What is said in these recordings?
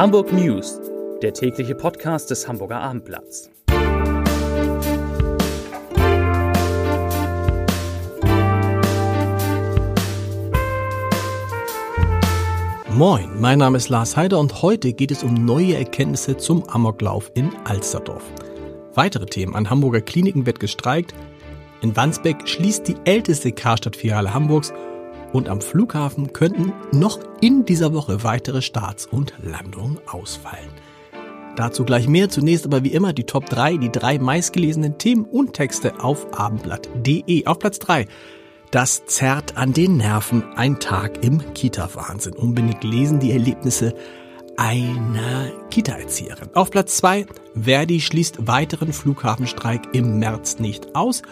Hamburg News, der tägliche Podcast des Hamburger Abendblatts. Moin, mein Name ist Lars Heider und heute geht es um neue Erkenntnisse zum Amoklauf in Alsterdorf. Weitere Themen. An Hamburger Kliniken wird gestreikt. In Wandsbek schließt die älteste Karstadtfiliale Hamburgs und am Flughafen könnten noch in dieser Woche weitere Starts und Landungen ausfallen. Dazu gleich mehr. Zunächst aber wie immer die Top 3, die drei meistgelesenen Themen und Texte auf abendblatt.de. Auf Platz 3. Das zerrt an den Nerven. Ein Tag im Kita-Wahnsinn. Unbedingt lesen die Erlebnisse einer Kita-Erzieherin. Auf Platz 2. Verdi schließt weiteren Flughafenstreik im März nicht aus.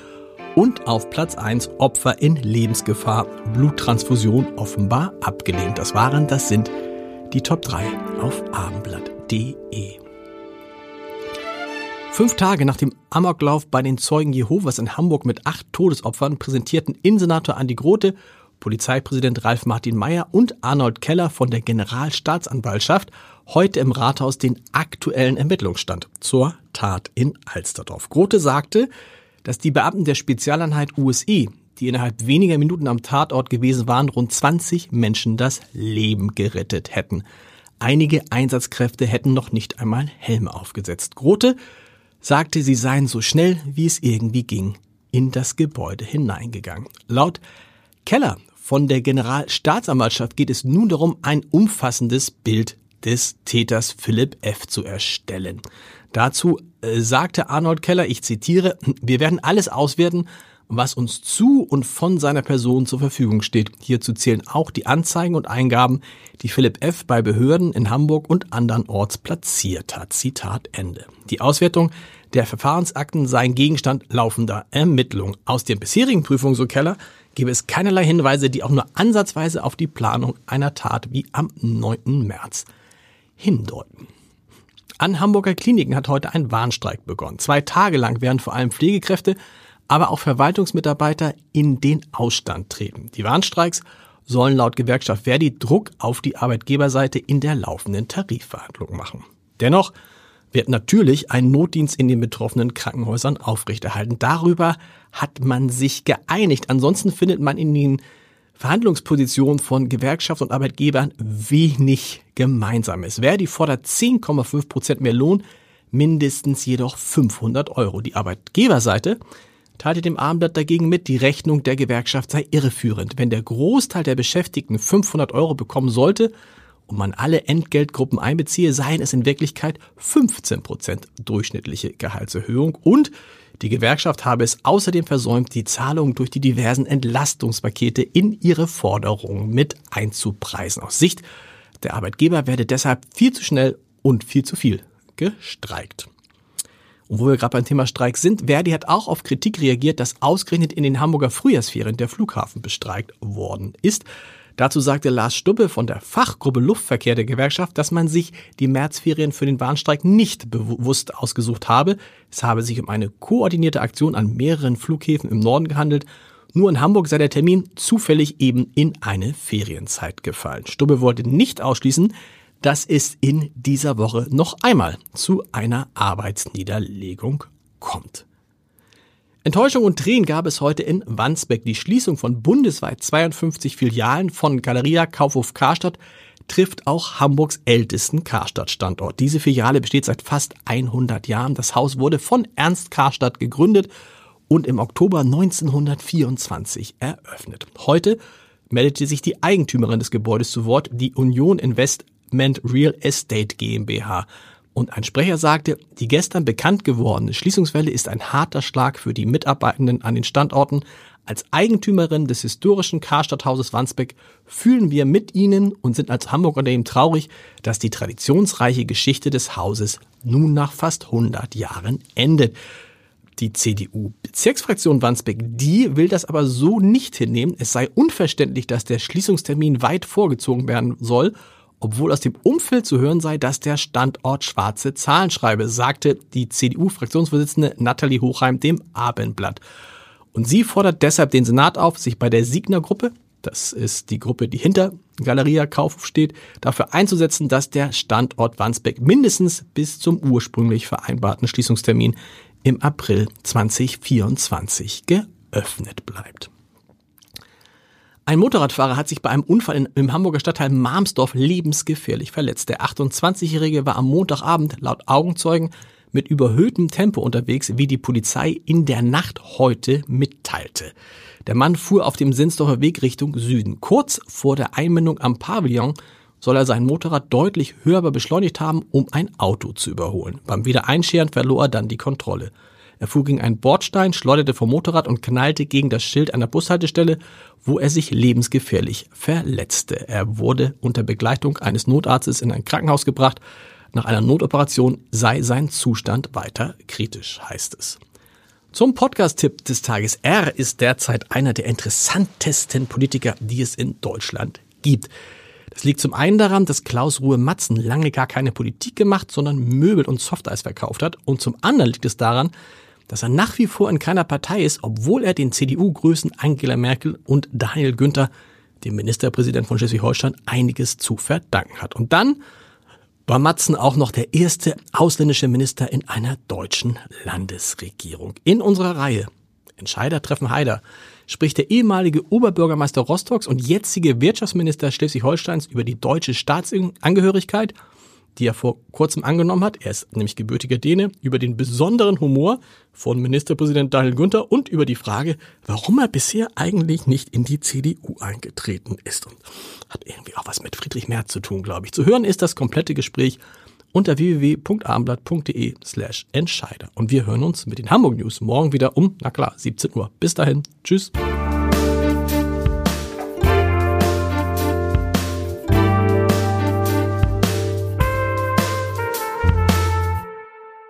Und auf Platz 1 Opfer in Lebensgefahr, Bluttransfusion offenbar abgelehnt. Das waren, das sind die Top 3 auf abendblatt.de. Fünf Tage nach dem Amoklauf bei den Zeugen Jehovas in Hamburg mit acht Todesopfern präsentierten Innensenator Andi Grote, Polizeipräsident Ralf Martin Mayer und Arnold Keller von der Generalstaatsanwaltschaft heute im Rathaus den aktuellen Ermittlungsstand zur Tat in Alsterdorf. Grote sagte, dass die Beamten der Spezialeinheit USE, die innerhalb weniger Minuten am Tatort gewesen waren, rund 20 Menschen das Leben gerettet hätten. Einige Einsatzkräfte hätten noch nicht einmal Helme aufgesetzt. Grote sagte, sie seien so schnell, wie es irgendwie ging, in das Gebäude hineingegangen. Laut Keller von der Generalstaatsanwaltschaft geht es nun darum, ein umfassendes Bild des Täters Philipp F. zu erstellen. Dazu äh, sagte Arnold Keller, ich zitiere, wir werden alles auswerten, was uns zu und von seiner Person zur Verfügung steht. Hierzu zählen auch die Anzeigen und Eingaben, die Philipp F. bei Behörden in Hamburg und andernorts platziert hat. Zitat Ende. Die Auswertung der Verfahrensakten seien Gegenstand laufender Ermittlung. Aus den bisherigen Prüfungen, so Keller, gebe es keinerlei Hinweise, die auch nur ansatzweise auf die Planung einer Tat wie am 9. März hindeuten. An Hamburger Kliniken hat heute ein Warnstreik begonnen. Zwei Tage lang werden vor allem Pflegekräfte, aber auch Verwaltungsmitarbeiter in den Ausstand treten. Die Warnstreiks sollen laut Gewerkschaft Verdi Druck auf die Arbeitgeberseite in der laufenden Tarifverhandlung machen. Dennoch wird natürlich ein Notdienst in den betroffenen Krankenhäusern aufrechterhalten. Darüber hat man sich geeinigt. Ansonsten findet man in den Verhandlungsposition von Gewerkschaft und Arbeitgebern wenig Gemeinsames. Verdi fordert 10,5 Prozent mehr Lohn, mindestens jedoch 500 Euro. Die Arbeitgeberseite teilte dem Abendblatt dagegen mit, die Rechnung der Gewerkschaft sei irreführend. Wenn der Großteil der Beschäftigten 500 Euro bekommen sollte und man alle Entgeltgruppen einbeziehe, seien es in Wirklichkeit 15 Prozent durchschnittliche Gehaltserhöhung und die Gewerkschaft habe es außerdem versäumt, die Zahlungen durch die diversen Entlastungspakete in ihre Forderungen mit einzupreisen. Aus Sicht der Arbeitgeber werde deshalb viel zu schnell und viel zu viel gestreikt. Und wo wir gerade beim Thema Streik sind, Verdi hat auch auf Kritik reagiert, dass ausgerechnet in den Hamburger Frühjahrsferien der Flughafen bestreikt worden ist. Dazu sagte Lars Stubbe von der Fachgruppe Luftverkehr der Gewerkschaft, dass man sich die Märzferien für den Warnstreik nicht bewusst ausgesucht habe. Es habe sich um eine koordinierte Aktion an mehreren Flughäfen im Norden gehandelt. Nur in Hamburg sei der Termin zufällig eben in eine Ferienzeit gefallen. Stubbe wollte nicht ausschließen, dass es in dieser Woche noch einmal zu einer Arbeitsniederlegung kommt. Enttäuschung und Tränen gab es heute in Wandsbek. Die Schließung von bundesweit 52 Filialen von Galeria Kaufhof Karstadt trifft auch Hamburgs ältesten Karstadt-Standort. Diese Filiale besteht seit fast 100 Jahren. Das Haus wurde von Ernst Karstadt gegründet und im Oktober 1924 eröffnet. Heute meldete sich die Eigentümerin des Gebäudes zu Wort, die Union Investment Real Estate GmbH. Und ein Sprecher sagte, die gestern bekannt gewordene Schließungswelle ist ein harter Schlag für die Mitarbeitenden an den Standorten. Als Eigentümerin des historischen Karstadthauses Wandsbek fühlen wir mit Ihnen und sind als Hamburg-Unternehmen traurig, dass die traditionsreiche Geschichte des Hauses nun nach fast 100 Jahren endet. Die CDU-Bezirksfraktion Wandsbek, die will das aber so nicht hinnehmen. Es sei unverständlich, dass der Schließungstermin weit vorgezogen werden soll obwohl aus dem Umfeld zu hören sei, dass der Standort schwarze Zahlen schreibe, sagte die CDU-Fraktionsvorsitzende Nathalie Hochheim dem Abendblatt. Und sie fordert deshalb den Senat auf, sich bei der Signer-Gruppe, das ist die Gruppe, die hinter Galeria Kaufhof steht, dafür einzusetzen, dass der Standort Wandsbek mindestens bis zum ursprünglich vereinbarten Schließungstermin im April 2024 geöffnet bleibt. Ein Motorradfahrer hat sich bei einem Unfall in, im Hamburger Stadtteil Marmsdorf lebensgefährlich verletzt. Der 28-Jährige war am Montagabend laut Augenzeugen mit überhöhtem Tempo unterwegs, wie die Polizei in der Nacht heute mitteilte. Der Mann fuhr auf dem Sinsdorfer Weg Richtung Süden. Kurz vor der Einmündung am Pavillon soll er sein Motorrad deutlich hörbar beschleunigt haben, um ein Auto zu überholen. Beim Wiedereinscheren verlor er dann die Kontrolle. Er fuhr gegen einen Bordstein, schleuderte vom Motorrad und knallte gegen das Schild einer Bushaltestelle, wo er sich lebensgefährlich verletzte. Er wurde unter Begleitung eines Notarztes in ein Krankenhaus gebracht. Nach einer Notoperation sei sein Zustand weiter kritisch, heißt es. Zum Podcast-Tipp des Tages. Er ist derzeit einer der interessantesten Politiker, die es in Deutschland gibt. Das liegt zum einen daran, dass Klaus Ruhe Matzen lange gar keine Politik gemacht, sondern Möbel und Softeis verkauft hat. Und zum anderen liegt es daran, dass er nach wie vor in keiner Partei ist, obwohl er den CDU-Größen Angela Merkel und Daniel Günther, dem Ministerpräsident von Schleswig-Holstein, einiges zu verdanken hat. Und dann war Matzen auch noch der erste ausländische Minister in einer deutschen Landesregierung. In unserer Reihe Entscheider treffen Heider spricht der ehemalige Oberbürgermeister Rostocks und jetzige Wirtschaftsminister Schleswig-Holsteins über die deutsche Staatsangehörigkeit die er vor kurzem angenommen hat. Er ist nämlich gebürtiger Däne, über den besonderen Humor von Ministerpräsident Daniel Günther und über die Frage, warum er bisher eigentlich nicht in die CDU eingetreten ist. Und hat irgendwie auch was mit Friedrich Merz zu tun, glaube ich. Zu hören ist das komplette Gespräch unter www.abendblatt.de slash Entscheider. Und wir hören uns mit den Hamburg News morgen wieder um, na klar, 17 Uhr. Bis dahin. Tschüss.